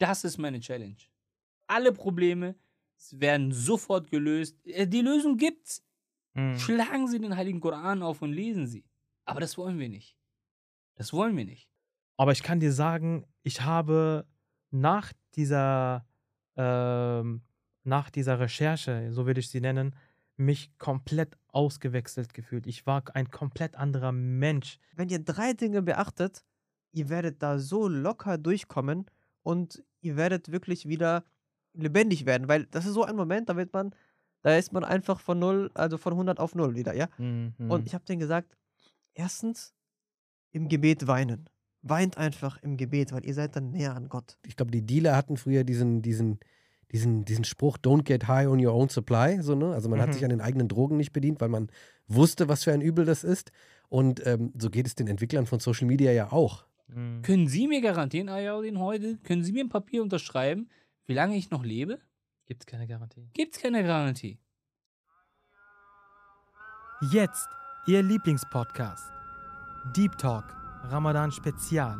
Das ist meine Challenge. Alle Probleme werden sofort gelöst. Äh, Die Lösung gibt's. Mhm. Schlagen Sie den Heiligen Koran auf und lesen Sie. Aber das wollen wir nicht. Das wollen wir nicht. Aber ich kann dir sagen, ich habe nach dieser, ähm, nach dieser Recherche, so würde ich sie nennen, mich komplett ausgewechselt gefühlt. Ich war ein komplett anderer Mensch. Wenn ihr drei Dinge beachtet, ihr werdet da so locker durchkommen und ihr werdet wirklich wieder lebendig werden, weil das ist so ein Moment, da wird man, da ist man einfach von null, also von 100 auf null wieder, ja? Mhm. Und ich habe denen gesagt, erstens im Gebet weinen. Weint einfach im Gebet, weil ihr seid dann näher an Gott. ich glaube, die Dealer hatten früher diesen, diesen, diesen, diesen Spruch, don't get high on your own supply. So, ne? Also man hat Mhm. sich an den eigenen Drogen nicht bedient, weil man wusste, was für ein Übel das ist. Und ähm, so geht es den Entwicklern von Social Media ja auch. Mhm. Können Sie mir garantieren, Ayaudin, heute, können Sie mir ein Papier unterschreiben, wie lange ich noch lebe? Gibt es keine Garantie. Gibt's keine Garantie. Jetzt Ihr Lieblingspodcast. Deep Talk, Ramadan Spezial.